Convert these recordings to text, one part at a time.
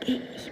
Gigi.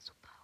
passe ou pas.